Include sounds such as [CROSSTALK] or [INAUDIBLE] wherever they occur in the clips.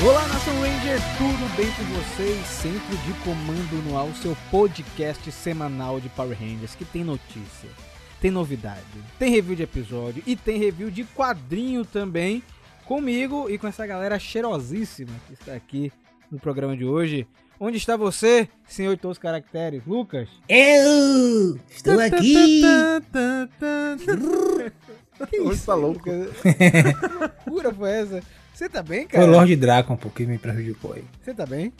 Olá, Nação Ranger, tudo bem com vocês? Centro de Comando no Ar, o seu podcast semanal de Power Rangers que tem notícia, tem novidade, tem review de episódio e tem review de quadrinho também comigo e com essa galera cheirosíssima que está aqui no programa de hoje. Onde está você, senhor de todos os caracteres? Lucas? Eu estou aqui. Que Hoje tá louco. [LAUGHS] Cura foi essa? Você tá bem, cara? Foi o Lord Dragon pô, que me prejudicou aí. Você tá bem?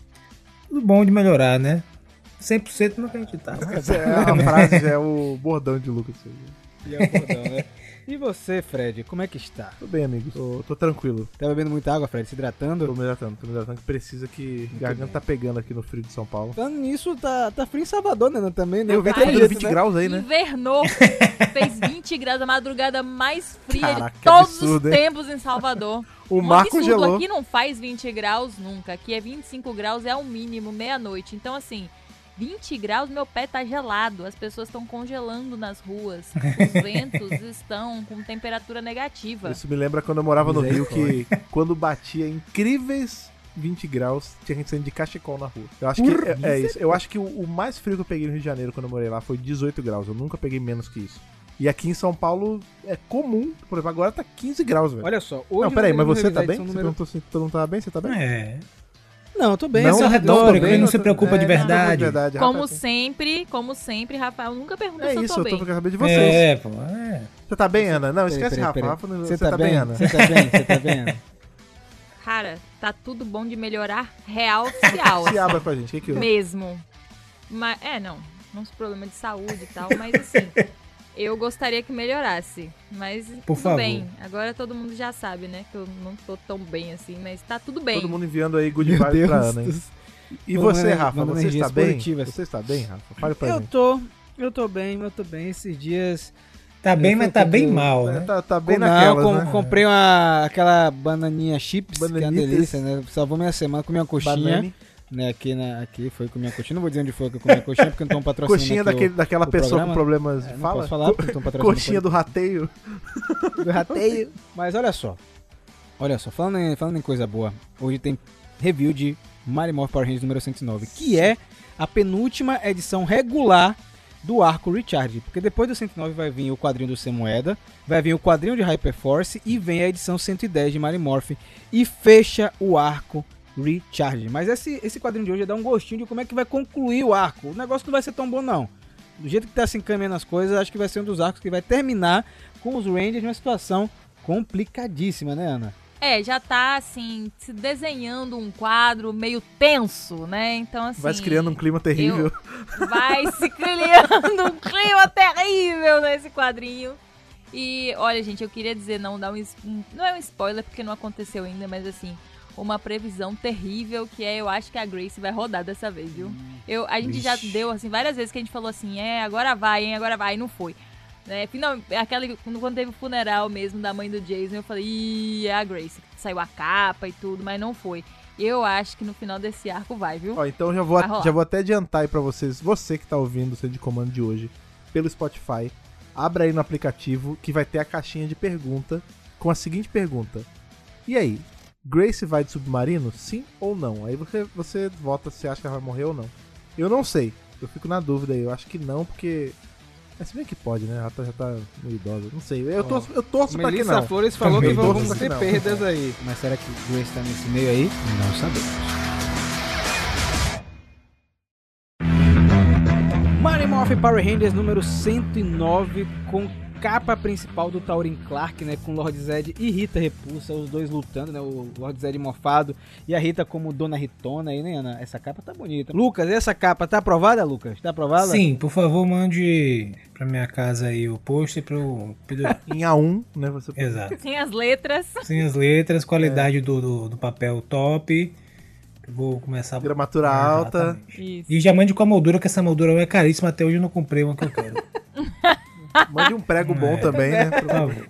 Tudo bom de melhorar, né? 100% no que a gente tá. Essa é a frase, já é o bordão de Lucas. [LAUGHS] E é o bordão, né? E você, Fred, como é que está? Tô bem, amigo. Tô, tô tranquilo. Tá bebendo muita água, Fred? Se Tô hidratando? me hidratando, tô me hidratando. Que precisa que a garganta bem. tá pegando aqui no frio de São Paulo. Falando nisso, tá, tá frio em Salvador, né? Também, né? Eu O vento vi, é tá jeito, 20 né? graus aí, né? Invernou. [LAUGHS] Fez 20 graus, a madrugada mais fria Caraca, de que todos absurdo, os hein? tempos em Salvador. [LAUGHS] O Um mar absurdo. congelou. Aqui não faz 20 graus nunca. Aqui é 25 graus, é o mínimo, meia-noite. Então, assim, 20 graus, meu pé tá gelado. As pessoas estão congelando nas ruas. [LAUGHS] Os ventos estão com temperatura negativa. Isso me lembra quando eu morava no Rio, que quando batia incríveis 20 graus, tinha gente saindo de cachecol na rua. Eu acho que é, é isso. Eu acho que o, o mais frio que eu peguei no Rio de Janeiro quando eu morei lá foi 18 graus. Eu nunca peguei menos que isso. E aqui em São Paulo é comum, por exemplo, agora tá 15 graus, velho. Olha só, hoje Não, peraí, mas você tá bem? Você número- perguntou se todo mundo tá bem? Você tá bem? É. Não, eu tô bem. Não, é não, redondo, não, bem. ele não se preocupa de É, verdade. verdade. Como Rafael. sempre, como sempre, Rafael nunca pergunta É se eu isso, tô eu tô bem. querendo saber de vocês. É, pô. É. Você tá bem, Ana? Não, esquece peraí, Rafa. peraí. Rafa, não- Você você tá bem, Ana? Você tá bem? Você tá [LAUGHS] bem? Ana? Cara, tá tudo bom de melhorar real oficial. Se abra pra gente, o que que eu... mesmo. Mas, é, não. Uns problemas de saúde e tal, mas assim, eu gostaria que melhorasse. Mas Por tudo favor. bem. Agora todo mundo já sabe, né? Que eu não tô tão bem assim, mas tá tudo bem. Todo mundo enviando aí good Meu vibes pra Ana, hein? E você, Rafa, você está bem? Você está bem, Rafa? Fale pra Eu mim. tô, eu tô bem, eu tô bem. Esses dias... Tá bem, mas tá bem mal, É, né? tá, tá bem naquela, com- né? comprei uma, aquela bananinha chips, que é uma delícia, né? Salvou minha semana, comi uma coxinha, Banane. Né? Aqui, na, aqui foi comer uma coxinha. Não vou dizer onde foi que eu comi a coxinha, porque não estão patrocinando Coxinha daquele, daquela pessoa programa. com problemas... É, não Fala. posso falar, porque estão patrocinando. Coxinha do rateio. [LAUGHS] do rateio. Mas olha só. Olha só, falando em, falando em coisa boa, hoje tem review de Mario Morph Power Rangers número 109, que é a penúltima edição regular do arco Recharge. Porque depois do 109 vai vir o quadrinho do Semoeda, vai vir o quadrinho de Hyperforce e vem a edição 110 de Mario Morph e fecha o arco Recharge. Mas esse, esse quadrinho de hoje dá um gostinho de como é que vai concluir o arco. O negócio não vai ser tão bom não. Do jeito que tá se encaminhando as coisas, acho que vai ser um dos arcos que vai terminar com os Rangers numa situação complicadíssima, né, Ana? É, já tá assim, se desenhando um quadro meio tenso, né? Então, assim. Vai se criando um clima terrível. Vai se criando um clima terrível nesse quadrinho. E olha, gente, eu queria dizer, não dar um- não é um spoiler porque não aconteceu ainda, mas assim, uma previsão terrível que é, eu acho que a Grace vai rodar dessa vez, viu? Eu, a gente já Vixe. deu assim várias vezes que a gente falou assim, é, agora vai, hein, agora vai, e não foi. Né? Final, aquela quando, teve o funeral mesmo da mãe do Jason, eu falei, ih, é a Grace, saiu a capa e tudo, mas não foi. Eu acho que no final desse arco vai, viu? Ó, então já vou, já vou até adiantar aí pra vocês. Você que tá ouvindo o centro de comando de hoje pelo Spotify, abra aí no aplicativo que vai ter a caixinha de pergunta com a seguinte pergunta. E aí, Grace vai de submarino? Sim ou não? Aí você, você vota se acha que ela vai morrer ou não. Eu não sei. Eu fico na dúvida aí. Eu acho que não, porque. Mas se bem que pode, né? Ela tá- já tá meio idosa. Não sei. Eu torço, eu torço pra que Melissa não. Flores falou Também que torcendo ter perdas aí. Mas será que Grace tá nesse meio aí? Não sabemos. Mario Morph Power Rangers número 109 com capa principal do Taurin Clark, né, com Lord Zed e Rita Repulsa, os dois lutando, né, o Lord Zed mofado e a Rita como Dona Ritona aí, né, Ana? Essa capa tá bonita. Lucas, essa capa tá aprovada, Lucas? Tá aprovada? Sim, por favor, mande pra minha casa aí o post pro pendurar. [LAUGHS] Em A1, né? Você Exato. Sem as letras. Sem as letras, qualidade do, do, do papel top. Eu Vou começar a Gramatura alta. Isso. E já mande com a moldura, que essa moldura é caríssima. Até hoje eu não comprei uma que eu quero. [LAUGHS] Mande um prego bom É. também, né? Por favor.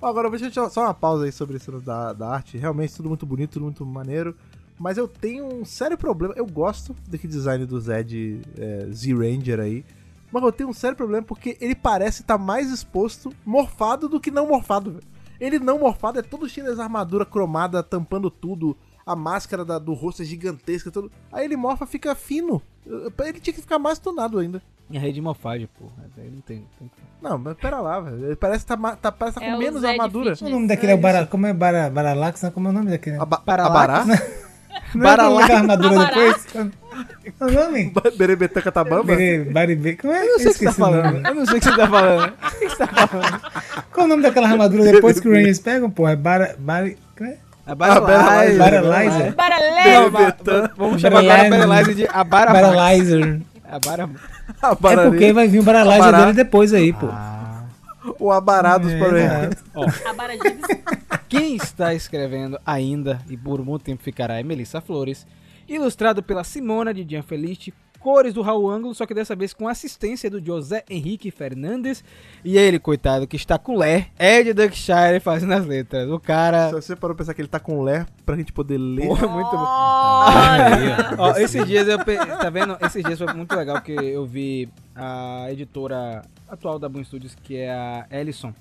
Ó, Agora, deixa eu só uma pausa aí sobre isso da, da arte. Realmente, tudo muito bonito, tudo muito maneiro. Mas eu tenho um sério problema. Eu gosto desse design do Zed é, Z-Ranger aí. Mas eu tenho um sério problema porque ele parece estar mais exposto morfado do que não morfado. Ele não morfado é todo cheio das armaduras cromadas, tampando tudo. A máscara da- do rosto é gigantesca. Tudo. Aí ele morfa, fica fino. Ele tinha que ficar mais tunado ainda. E a rede de morfagem, pô. Aí não tem. tem... Não, mas pera lá, velho. Parece que tá, tá, parece que tá É com o menos Zed armadura. Fitness. O nome daquele é o Bara, como é Bara, Baralax, né? Como é o nome daquele? A, ba Paralax, Abará? Não é [LAUGHS] Baralax. aquela armadura depois? Qual é o nome? [LAUGHS] Berebetã Catabamba? Bere- Baribe- Como é? Eu não sei o que você tá Esqueci o falando. nome. Eu não sei o que você tá falando. [LAUGHS] O que você tá falando? Qual é o nome daquela armadura depois que os Rangers pegam, pô? É Bara... Bari... como é? A Baralax. Baralé! Berebetã. Vamos chamar agora a Baralax. Baralax de Abara Baralizer. A Bara... A É porque vai vir o Baralizer Abará. dele depois aí, pô. O Abará dos É, Power. Quem está escrevendo ainda, e por muito tempo ficará, é Melissa Flores. Ilustrado pela Simona de Gianfelice. Cores do Raul Ângulo, só que dessa vez com assistência do José Henrique Fernandes. E ele, coitado, que está com Lé, Ed Duckshire fazendo as letras. O cara. Se você parou pra pensar que ele tá com ler pra gente poder ler. Porra, muito bom. Ó, esses dias eu pe- tá vendo? Esses dias foi muito legal porque eu vi a editora atual da Boom Studios, que é a Ellison,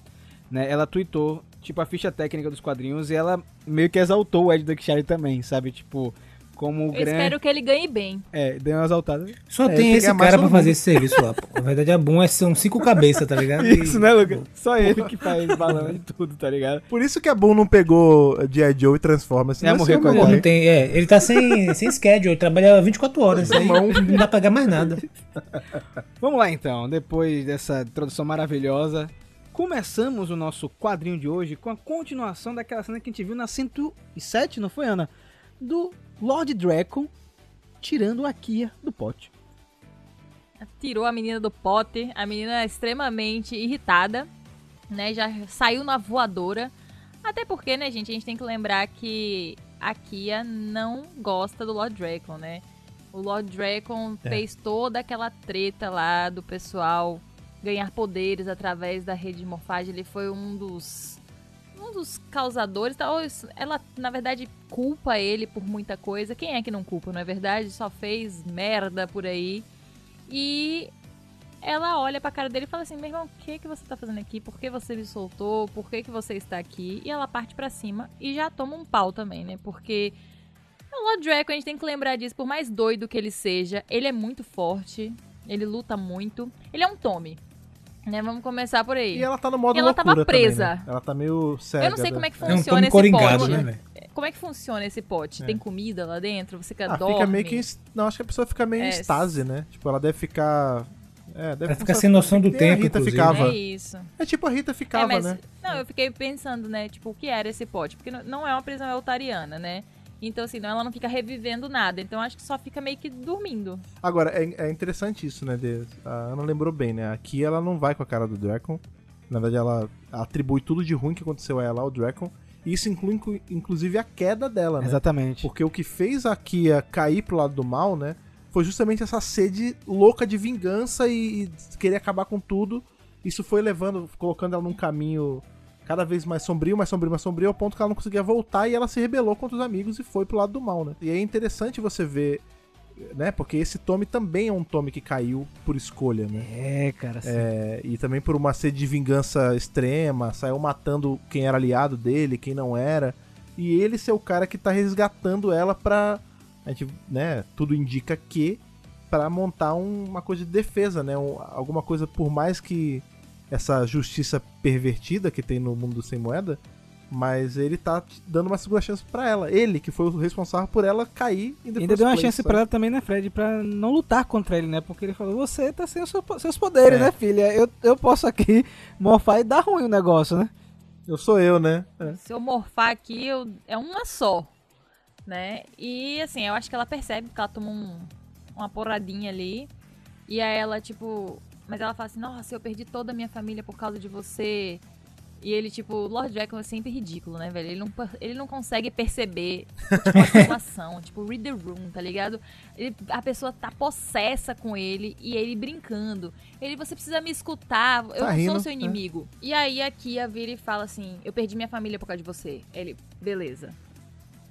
né? Ela tweetou, tipo, a ficha técnica dos quadrinhos e ela meio que exaltou o Ed Duckshire também, sabe? Tipo, como o grande... espero que ele ganhe bem. É, deu uma exaltada. Só É, tem esse cara pra fazer esse serviço lá, pô. Na verdade, a Boom é, são cinco cabeças, tá ligado? E- [LAUGHS] Isso, né, Lucas? Só ele que faz balão de tudo, tá ligado? Por isso que a Boom não pegou G.I. Joe e Transformers. senão É, ia morreu com não tem, é, ele tá sem, [LAUGHS] sem schedule, ele trabalha 24 horas. Aí não dá pra pagar mais nada. [LAUGHS] Vamos lá então, depois dessa introdução maravilhosa, começamos o nosso quadrinho de hoje com a continuação daquela cena que a gente viu na 107, não foi, Ana? Do Lord Draco tirando a Kia do pote. Tirou a menina do pote, a menina é extremamente irritada, né? Já saiu na voadora. Até porque, né, gente, a gente tem que lembrar que a Kia não gosta do Lord Dracon, né? O Lord Dracon É. fez toda aquela treta lá do pessoal ganhar poderes através da rede de morfagem. Ele foi um dos um dos causadores. Tal. Ela, na verdade, culpa ele por muita coisa. Quem é que não culpa, não é verdade? Só fez merda por aí. E ela olha pra cara dele e fala assim: meu irmão, o que, que você tá fazendo aqui? Por que você me soltou? Por que, que você está aqui? E ela parte pra cima e já toma um pau também, né? Porque o Lord Draco, a gente tem que lembrar disso, por mais doido que ele seja, ele é muito forte, ele luta muito. Ele é um Tommy. Né? Vamos começar por aí. E ela tá no modo E ela loucura tava presa. também, né? Ela tá meio cega. Eu não sei como é que É funciona esse coringado, pote. né, velho? Como é que funciona esse pote? É. Tem comida lá dentro? Você quer Ah, dorme? fica meio que. em- Não, acho que a pessoa fica meio em É, estase, né? Tipo, ela deve ficar. É, deve Ela fica sem noção do tempo, A Rita inclusive. ficava. É isso. É tipo a Rita ficava, é, mas, né? Não, eu fiquei pensando, né? Tipo, o que era esse pote? Porque não- não é uma prisão eutariana, né? Então, assim, não, ela não fica revivendo nada. Então, acho que só fica meio que dormindo. Agora, é, é interessante isso, né? De, a Ana lembrou bem, né? Aqui ela não vai com a cara do Dracon. Na verdade, ela atribui tudo de ruim que aconteceu a ela ao Dracon. E isso inclui, inclu- inclusive, a queda dela, né? Exatamente. Porque o que fez a Kia cair pro lado do mal, né? Foi justamente essa sede louca de vingança e, e querer acabar com tudo. Isso foi levando, colocando ela num caminho cada vez mais sombrio, mais sombrio, mais sombrio, ao ponto que ela não conseguia voltar e ela se rebelou contra os amigos e foi pro lado do mal, né? E é interessante você ver, né? Porque esse Tommy também é um Tommy que caiu por escolha, né? É, cara. assim. É, e também por uma sede de vingança extrema, saiu matando quem era aliado dele, quem não era. E ele ser o cara que tá resgatando ela pra. A gente, né, tudo indica que. Pra montar um- uma coisa de defesa, né? um- alguma coisa, por mais que essa justiça pervertida que tem no mundo sem moeda. Mas ele tá dando uma segunda chance pra ela. Ele, que foi o responsável por ela cair em The Ainda deu uma Place, chance pra ela também, né, Fred? Pra não lutar contra ele, né? Porque ele falou: Você tá sem os seus- seus poderes, É. né, filha? Eu, eu posso aqui [LAUGHS] morfar e dar ruim o negócio, né? Eu sou eu, né? É. Se eu morfar aqui, eu- é uma só. Né? E assim, eu acho que ela percebe que ela toma um- uma porradinha ali. E aí ela, tipo. Mas ela fala assim: Nossa, eu perdi toda a minha família por causa de você. E ele, tipo, Lord Dragon é sempre ridículo, né, velho? Ele não, ele não consegue perceber tipo, a situação, [LAUGHS] tipo, read the room, tá ligado? Ele- a pessoa tá possessa com ele e ele brincando. Ele, você precisa me escutar, eu Tá não rindo, sou seu né? inimigo. E aí a Kia vira e fala assim: Eu perdi minha família por causa de você. Ele, beleza.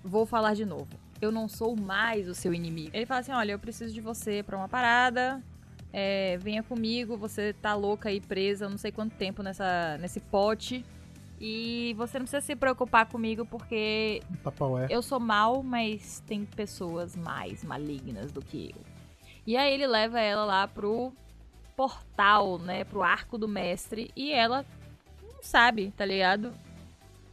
Vou falar de novo. Eu não sou mais o seu inimigo. Ele fala assim: Olha, eu preciso de você pra uma parada. É, venha comigo, você tá louca aí presa, não sei quanto tempo nessa, nesse pote. E você não precisa se preocupar comigo porque eu sou mal, mas tem pessoas mais malignas do que eu. E aí ele leva ela lá pro portal, né, pro arco do mestre e ela não sabe, tá ligado?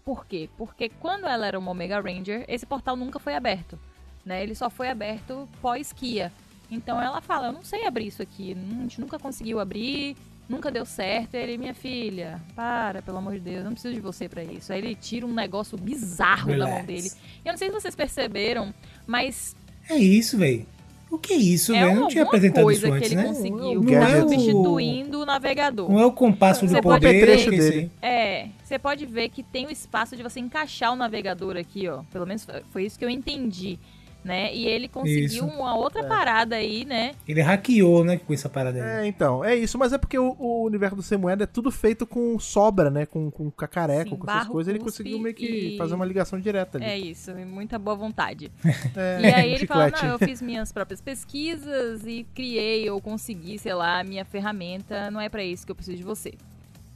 Por quê? Porque quando ela era uma Omega Ranger, esse portal nunca foi aberto, né? Ele só foi aberto pós-Kia. Então ela fala, eu não sei abrir isso aqui, a gente nunca conseguiu abrir, nunca deu certo. Ele, minha filha, para, pelo amor de Deus, eu não preciso de você pra isso. Aí ele tira um negócio bizarro da mão Relax. dele. Eu não sei se vocês perceberam, mas É isso, velho. O que é isso, é velho? Não tinha apresentado coisa isso que antes, ele né? conseguiu, Um que tá substituindo o navegador. Não é o compasso Você do pode poder. ver- que dele. É, você pode ver que tem o espaço de você encaixar o navegador aqui, ó. Pelo menos foi isso que eu entendi, né? E ele conseguiu Isso. uma outra parada aí, né? Ele hackeou, né, com essa parada aí. É, então, é isso, mas é porque o, o universo do Semoeda é tudo feito com sobra, né? Com, com cacareco, Sim, com essas coisas. Ele conseguiu meio que e- fazer uma ligação direta ali. É isso, e muita boa vontade. [LAUGHS] É, E aí ele fala, não, eu fiz minhas próprias pesquisas e criei ou consegui, sei lá, a minha ferramenta, não é pra isso que eu preciso de você.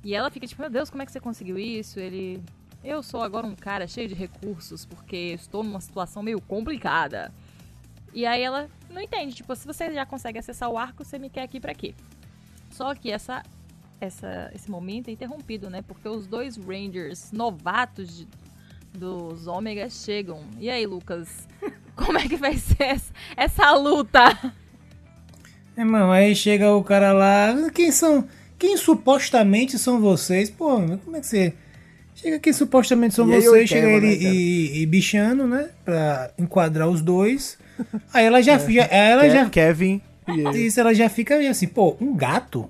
E ela fica tipo, meu Deus, como é que você conseguiu isso? Ele, eu sou agora um cara cheio de recursos porque estou numa situação meio complicada. E aí ela não entende, tipo, se você já consegue acessar o arco, você me quer aqui pra quê? Só que essa, essa, esse momento é interrompido, né? Porque os dois Rangers novatos de- dos Ômegas chegam. E aí, Lucas? [LAUGHS] Como é que vai ser essa, essa luta? Irmão, aí chega o cara lá. Quem são. Quem supostamente são vocês? Pô, como é que você. Chega quem supostamente são E vocês, chega ele né, e, e bichando, né? Pra enquadrar os dois. Aí ela já. já ela Ke- já Kevin ele. isso, ela já fica assim, pô, um gato?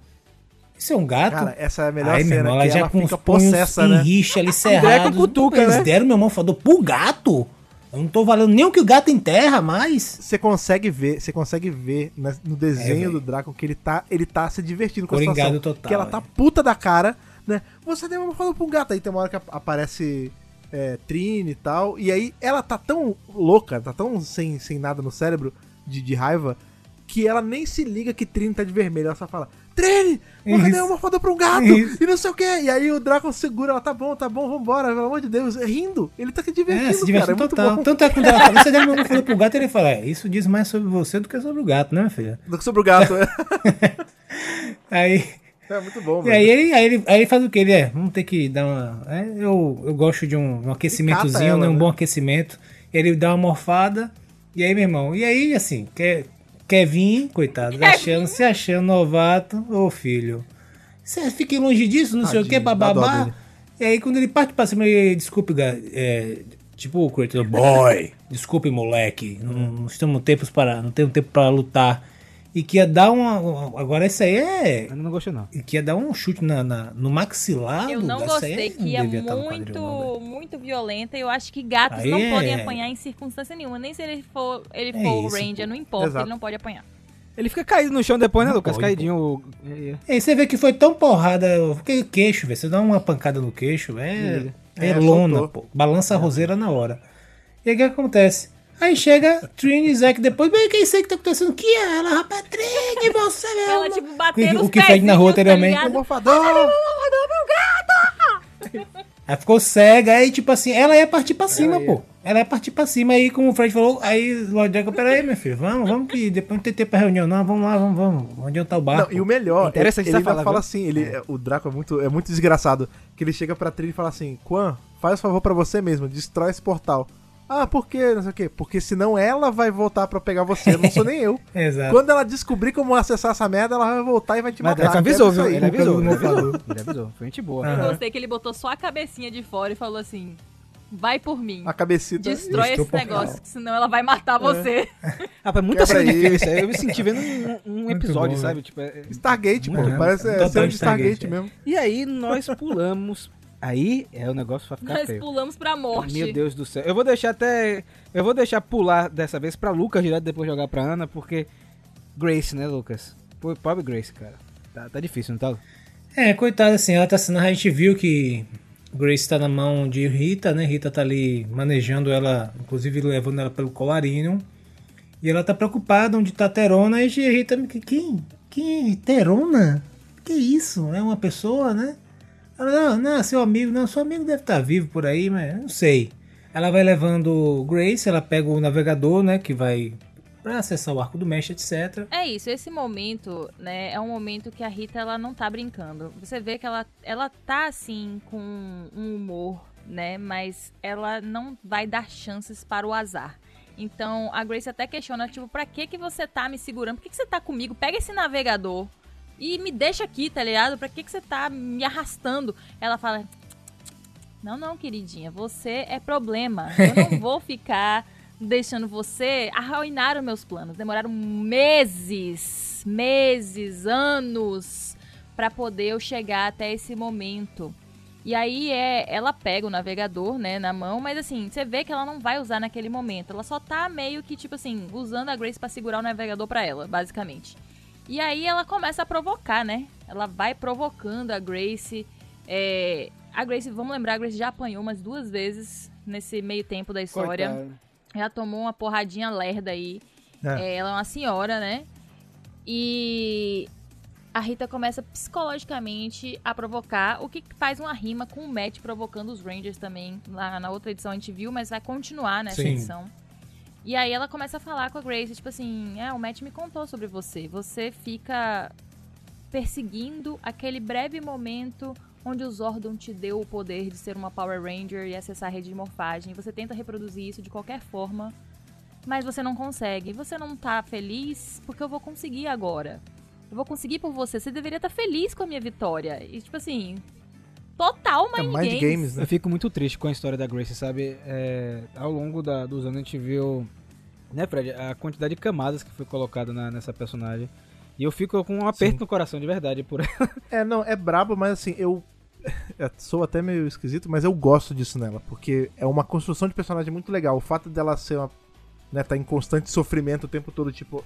Isso é um gato? Cara, essa é a melhor Aí, cena, irmão, ela que já ela com fica os possessa, né? rixa ali [LAUGHS] Greco cerrados. cutuca, Eles né? deram meu irmão falou, pro gato? Eu não tô valendo nem o que o gato enterra mais. Você consegue ver, você consegue ver no É, desenho velho. do Draco que ele tá, ele tá se divertindo com a Coringado situação. total, que ela tá é. puta da cara, né? Você deu uma falando pra um gato, aí tem uma hora que ap- aparece é, Trini e tal, e aí ela tá tão louca, tá tão sem, sem nada no cérebro de, de raiva, que ela nem se liga que Trini tá de vermelho, ela só fala, Trini, você deu uma foda pra um gato, Isso. e não sei o que, e aí o Draco segura ela, tá bom, tá bom, vambora, pelo amor de Deus, rindo, ele tá se divertindo, É, se cara, é muito total. bom. Tanto é que quando ela fala, você deu irmão falou pro gato, ele fala, é, isso diz mais sobre você do que sobre o gato, né, minha filha? Sobre o gato, é, [LAUGHS] Aí, é muito bom, e aí, ele, aí, ele, aí ele faz o que? Ele é, vamos ter que dar uma. é, eu, eu gosto de um, um aquecimentozinho, ela, né, um né? bom aquecimento. Ele dá uma morfada, e aí, meu irmão, e aí, assim, quer, quer vir, coitado, achando, se achando novato, ô filho. Você fique longe disso, não sei o que, Tadinho, bababá. E aí, quando ele parte pra cima, ele, desculpe, é, tipo o boy, desculpe, moleque, não, não estamos tempos para, não temos tempo para lutar. E que ia dar uma. Agora, isso aí é. Eu não gostei, não. E que ia dar um chute na, na- no maxilar. Eu não gostei, que ia muito, não, muito violenta. e Eu acho que gatos Aí não é- podem apanhar em circunstância nenhuma. Nem se ele for, ele É for o isso, Ranger, pô. não importa, Exato. ele não pode apanhar. Ele fica caído no chão depois, né, Não Lucas? pode, Caidinho. É, é. E aí você vê que foi tão porrada. Que queixo, velho. Você dá uma pancada no queixo, é. É, É, lona, soltou. pô. Balança a roseira na hora. E aí o que acontece? Aí chega Trini e Zack depois. Bem, quem sei que tá acontecendo? Que é ela, rapaz? Trini, [LAUGHS] você mesmo. Ela, tipo, batendo O que fez na rua tá anteriormente. ligado? Morfador! [LAUGHS] Aí ficou cega, aí tipo assim, ela ia partir pra cima, pô. Ela ia partir pra cima, aí como o Fred falou, aí Lord Draco, peraí, meu filho, vamos, vamos que depois não tem tempo pra reunião, não, vamos lá, vamos, vamos. Onde tá o barco? Não, e o melhor, Interessante ele, ele fala viu? assim, ele, é, o Draco é muito, é muito desgraçado, que ele chega pra Trini e fala assim, Quan, faz o favor pra você mesmo, destrói esse portal. Ah, por quê? Não sei o quê. Porque senão ela vai voltar pra pegar você, não sou nem eu. [LAUGHS] Exato. Quando ela descobrir como acessar essa merda, ela vai voltar e vai te Mas matar. Draco avisou, viu? Ele avisou. Ele avisou. Ele avisou. Foi gente boa. Eu gostei que ele botou só a cabecinha de fora e falou assim: vai por mim. A cabecita. Destrói esse negócio, que senão ela vai matar você. [LAUGHS] Ah, foi muita cena isso aí. Eu me senti vendo um, um episódio, bom, sabe? Tipo, é- é- Stargate, pô. Uhum. Parece é, cena de Stargate, Stargate é. mesmo. E aí nós pulamos. Aí é o negócio pra ficar Nós feio. pulamos pra morte. Meu Deus do céu. Eu vou deixar até. Eu vou deixar pular dessa vez pra Lucas direto depois jogar pra Ana, porque. Grace, né, Lucas? Pô, pobre Grace, cara. Tá, tá difícil, não tá? É, coitada, assim, ela tá sendo. A gente viu que Grace tá na mão de Rita, né? Rita tá ali manejando ela, inclusive levando ela pelo colarinho. E ela tá preocupada onde tá Terona. E Rita, que- quem? Quem? Terona? Que isso? É uma pessoa, né? Ela, não, não, seu amigo, não, seu amigo deve estar vivo por aí, mas não sei. Ela vai levando Grace, ela pega o navegador, né, que vai para acessar o arco do Mesh, etc. É isso, esse momento, né, é um momento que a Rita ela não tá brincando. Você vê que ela ela tá assim com um humor, né, mas ela não vai dar chances para o azar. Então a Grace até questiona, tipo, pra que que você tá me segurando? Por que, que você tá comigo? Pega esse navegador e me deixa aqui, tá ligado? Pra que que você tá me arrastando? Ela fala, não, não, queridinha, você é problema. Eu não [LAUGHS] vou ficar deixando você arruinar os meus planos. Demoraram meses, meses, anos para poder eu chegar até esse momento. E aí é, ela pega o navegador, né, na mão, mas assim, você vê que ela não vai usar naquele momento. Ela só tá meio que tipo assim, usando a Grace para segurar o navegador para ela, basicamente. E aí ela começa a provocar, né? Ela vai provocando a Grace. É... A Grace, vamos lembrar, a Grace já apanhou umas duas vezes nesse meio tempo da história. Coitada. Já tomou uma porradinha lerda aí. É. É, ela é uma senhora, né? E a Rita começa psicologicamente a provocar, o que faz uma rima com o Matt provocando os Rangers também. Lá na outra edição a gente viu, mas vai continuar nessa Sim. edição. E aí ela começa a falar com a Grace, tipo assim, é, o Matt me contou sobre você. Você fica perseguindo aquele breve momento onde o Zordon te deu o poder de ser uma Power Ranger e acessar a rede de morfagem. Você tenta reproduzir isso de qualquer forma, mas você não consegue. Você não tá feliz porque eu vou conseguir agora. Eu vou conseguir por você. Você deveria estar feliz com a minha vitória. E tipo assim, total É mind, Mind games. Games, né? Eu fico muito triste com a história da Grace, sabe? É, ao longo da- dos anos a gente viu, né, Fred, a quantidade de camadas que foi colocada na- nessa personagem. E eu fico com um aperto Sim. no coração, de verdade, por ela. [LAUGHS] É, não, é brabo, mas assim, eu. [LAUGHS] eu sou até meio esquisito, mas eu gosto disso nela. Porque é uma construção de personagem muito legal. O fato dela ser uma. né, tá em constante sofrimento o tempo todo, tipo.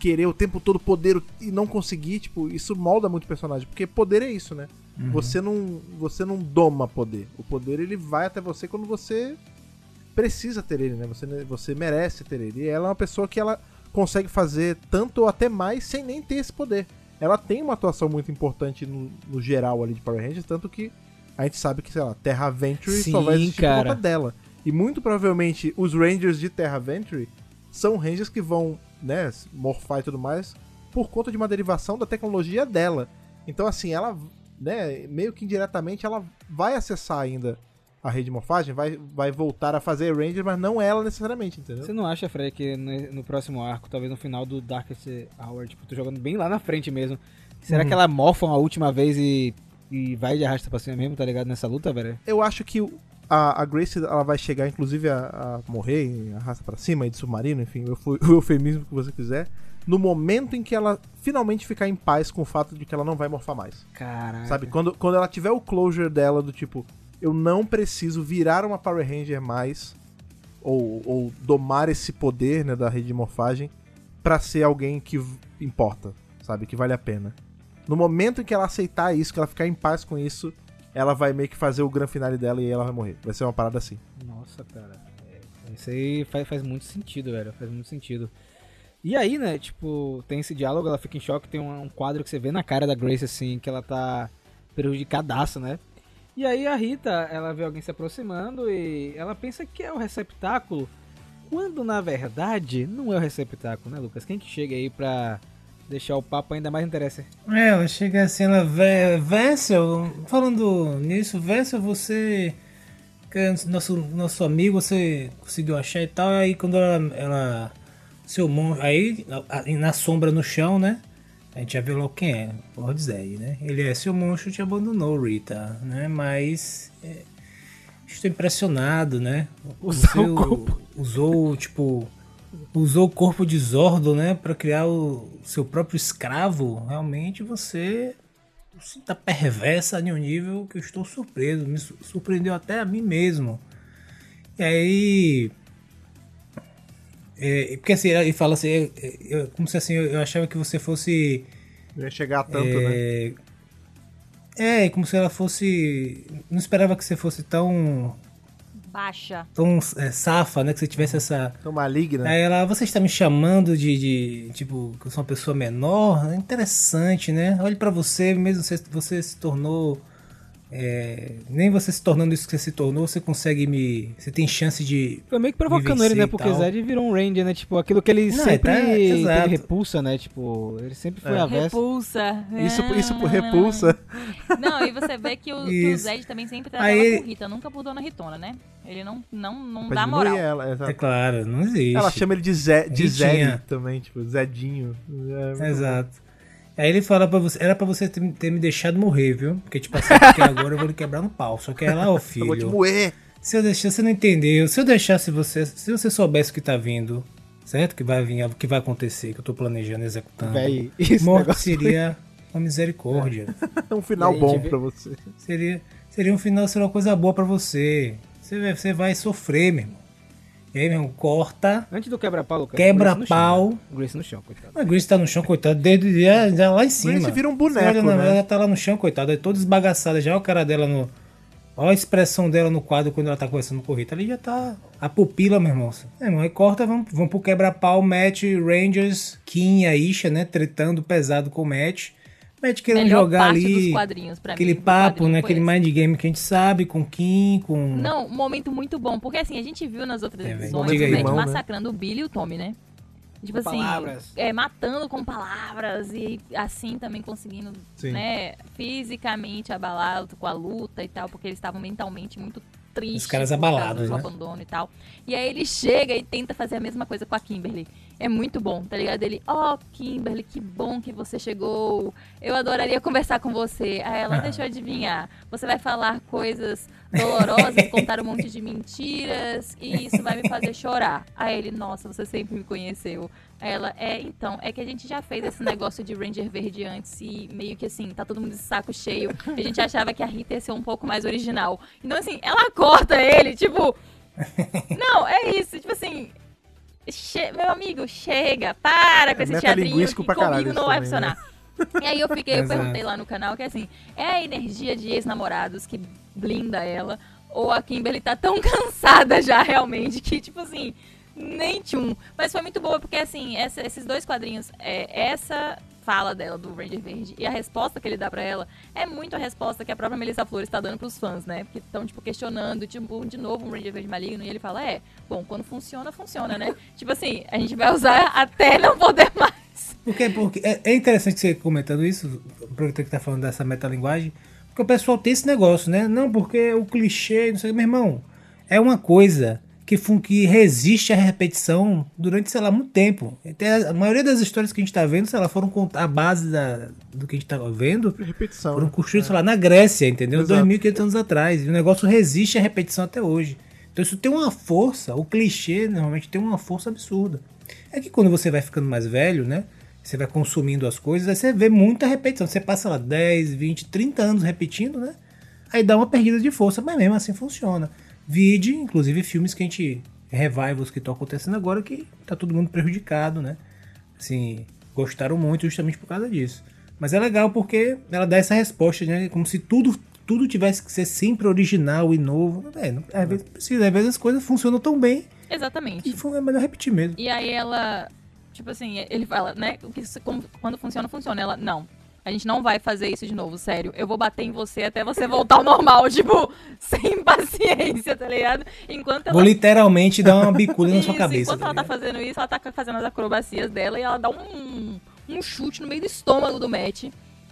Querer o tempo todo poder e não conseguir, tipo, isso molda muito o personagem. Porque poder é isso, né? Você não. Você não doma poder. O poder ele vai até você quando você precisa ter ele, né? Você, você merece ter ele. E ela é uma pessoa que ela consegue fazer tanto ou até mais sem nem ter esse poder. Ela tem uma atuação muito importante no, no geral ali de Power Rangers, tanto que a gente sabe que, sei lá, Terra Venture só vai existir cara. por conta dela. E muito provavelmente os Rangers de Terra Venture são Rangers que vão, né, morfar e tudo mais por conta de uma derivação da tecnologia dela. Então, assim, ela, né, meio que indiretamente, ela vai acessar ainda a rede de morfagem, vai, vai voltar a fazer Ranger, mas não ela necessariamente, entendeu? Você não acha, Fred, que no, no próximo arco, talvez no final do Darkest Hour, tipo, tô jogando bem lá na frente mesmo. Será Uhum. que ela morfa uma última vez e, e vai de arrasta pra cima mesmo, tá ligado? Nessa luta, velho? Eu acho que o- a, a Grace ela vai chegar, inclusive, a, a morrer arrasta pra cima e de submarino, enfim, [LAUGHS] o eufemismo que você quiser, no momento em que ela finalmente ficar em paz com o fato de que ela não vai morfar mais. Caraca. Sabe? Quando, quando ela tiver o closure dela do tipo, eu não preciso virar uma Power Ranger mais, ou, ou domar esse poder né, da rede de morfagem, pra ser alguém que importa, sabe? Que vale a pena. No momento em que ela aceitar isso, que ela ficar em paz com isso, ela vai meio que fazer o grande finale dela e ela vai morrer. Vai ser uma parada assim. Nossa, cara. É, isso aí faz, faz muito sentido, velho. Faz muito sentido. E aí, né, tipo, tem esse diálogo, ela fica em choque, tem um, um quadro que você vê na cara da Grace, assim, que ela tá prejudicadaça, né? E aí a Rita, ela vê alguém se aproximando e ela pensa que é o receptáculo, quando na verdade não é o receptáculo, né, Lucas? Quem que chega aí pra deixar o papo ainda mais interessante? É, ela chega assim, ela Vessel, falando nisso, Vessel, você que é nosso nosso amigo, você conseguiu achar e tal, aí quando ela, ela seu monstro, aí na sombra no chão, né? A gente já viu logo quem é, o Rodzeg, né? Ele é seu monstro te abandonou, Rita, né? Mas é, estou impressionado, né? Você o corpo. usou tipo usou o corpo de Zordo, né, Pra criar o seu próprio escravo, realmente você você tá perversa em um nível que eu estou surpreso, me su- surpreendeu até a mim mesmo. E aí é, porque assim, ele fala assim, é, é, eu- como se assim, eu, eu achava que você fosse Não ia chegar a tanto, né? é, é, como se ela fosse. Não esperava que você fosse tão. Baixa. tão é, safa, né? Que você tivesse essa. Então, maligna. Aí ela, você está me chamando de, de, tipo, que eu sou uma pessoa menor? É Interessante, né? Olhe pra você, mesmo você, você se tornou é, nem você se tornando isso que você se tornou, você consegue me. Você tem chance de. Foi meio que provocando ele, né? Porque tal. Zed virou um Ranger, né? Tipo, aquilo que ele Não, sempre é, tá, teve exato. repulsa, né? Tipo, ele sempre foi É. avesso. Repulsa. Isso, isso por repulsa. [LAUGHS] Não, e você vê que o, que o. Zed também sempre trata Aí- por Rita, nunca por Dona Ritona, né? Ele não, não, não Pra dá moral. ela. É claro, não existe. Ela chama ele de, Zé, de. Zed também, tipo, Zedinho. É, Exato. Aí ele fala pra você, era pra você ter, ter me deixado morrer, viu? Porque, tipo assim, porque [LAUGHS] agora eu vou lhe quebrar no pau. Só que ela, ó, bom. Eu vou te filho. moer. Se eu deixar, você não entendeu. Se eu deixasse você, se você soubesse o que tá vindo, certo? Que vai vir, que vai acontecer, que eu tô planejando, executando. Véi, Morte seria uma misericórdia. É [LAUGHS] um final aí, bom pra você. Seria, seria um final, seria uma coisa boa pra você. Você vai, você vai sofrer, meu irmão. E aí, meu irmão, corta. Antes do quebra-pau, Quebra-pau. Grace no chão, né? Grace no chão, coitado. A Grace tá no chão, coitado, desde já, já lá em cima. Grace vira um boneco, olha na- né? Ela tá lá no chão, coitada, toda esbagaçada. Já olha o cara dela no. Olha a expressão dela no quadro quando ela tá conversando com o Rita. Ali já tá. A pupila, meu irmão. É, irmão, aí corta, vamos, vamos pro quebra-pau, Matt, Rangers, Kim e a Isha, né? Tretando pesado com o Matt. Matt querendo Melhor jogar parte ali. dos quadrinhos pra aquele mim, papo, né? Aquele esse. mind game que a gente sabe, com Kim, com. Não, um momento muito bom, porque assim, a gente viu nas outras É, edições aí. Matt Irmão, né? massacrando o Billy e o Tommy, né? Tipo assim, Palavras. é, matando com palavras e assim também conseguindo, Sim. né, fisicamente abalar com a luta e tal, porque eles estavam mentalmente muito tristes. Os caras abalados, do né? abandono e tal. E aí ele chega e tenta fazer a mesma coisa com a Kimberly. É muito bom, tá ligado? Ele, ó, Kimberly, que bom que você chegou. Eu adoraria conversar com você. Aí ela, Ah. deixa eu adivinhar. Você vai falar coisas dolorosas, [LAUGHS] contar um monte de mentiras e isso vai me fazer chorar. Aí ele, nossa, você sempre me conheceu. Aí ela, é, então, é que a gente já fez esse negócio de Ranger Verde antes e meio que assim, tá todo mundo de saco cheio. A gente achava que a Rita ia ser um pouco mais original. Então, assim, ela corta ele, tipo. [LAUGHS] Não, é isso, tipo assim. Che- meu amigo, chega, para com É esse teatrinho que pra comigo não vai também, né? funcionar. E aí eu fiquei, eu Exato. perguntei lá no canal que assim, é a energia de ex-namorados que blinda ela, ou a Kimberly tá tão [LAUGHS] cansada já realmente que, tipo assim, nem tchum. Mas foi muito boa porque assim, essa- esses dois quadrinhos, é, essa fala dela do Ranger Verde e a resposta que ele dá pra ela é muito a resposta que a própria Melissa Flores tá dando pros fãs, né? Porque estão, tipo, questionando, tipo, de novo um Ranger Verde maligno, e ele fala, é, bom, quando funciona, funciona, né? [LAUGHS] tipo assim, a gente vai usar até não poder mais. Porque, porque é, é interessante você comentando isso, aproveitando que tá falando dessa metalinguagem, porque o pessoal tem esse negócio, né? Não, porque o clichê, não sei, meu irmão, é uma coisa que, que resiste à repetição durante, sei lá, muito tempo. Tem a, maioria das histórias que a gente tá vendo, sei lá, foram a base da, do que a gente tá vendo, Repetição. foram né? construídos, sei lá, na Grécia, entendeu? Exato. 2.500 anos atrás. E o negócio resiste à repetição até hoje. Então isso tem uma força, o clichê normalmente tem uma força absurda. É que quando você vai ficando mais velho, né? Você vai consumindo as coisas, aí você vê muita repetição. Você passa lá 10, 20, 30 anos repetindo, né? Aí dá uma perdida de força, mas mesmo assim funciona. Vide, inclusive, filmes que a gente. Revivals que estão acontecendo agora que tá todo mundo prejudicado, né? Assim, gostaram muito justamente por causa disso. Mas é legal porque ela dá essa resposta, né? Como se tudo, tudo tivesse que ser sempre original e novo. É, não, às vezes precisa, às vezes as coisas funcionam tão bem Exatamente. e é melhor repetir mesmo. E aí ela, tipo assim, ele fala, né? que quando funciona, funciona. Ela, não. A gente não vai fazer isso de novo, sério. Eu vou bater em você até você voltar ao normal, [LAUGHS] tipo, sem paciência, tá ligado? Enquanto ela. Vou literalmente dar uma bicuda na sua cabeça. Enquanto tá ela tá fazendo isso, ela tá fazendo as acrobacias dela e ela dá um, um chute no meio do estômago do Matt,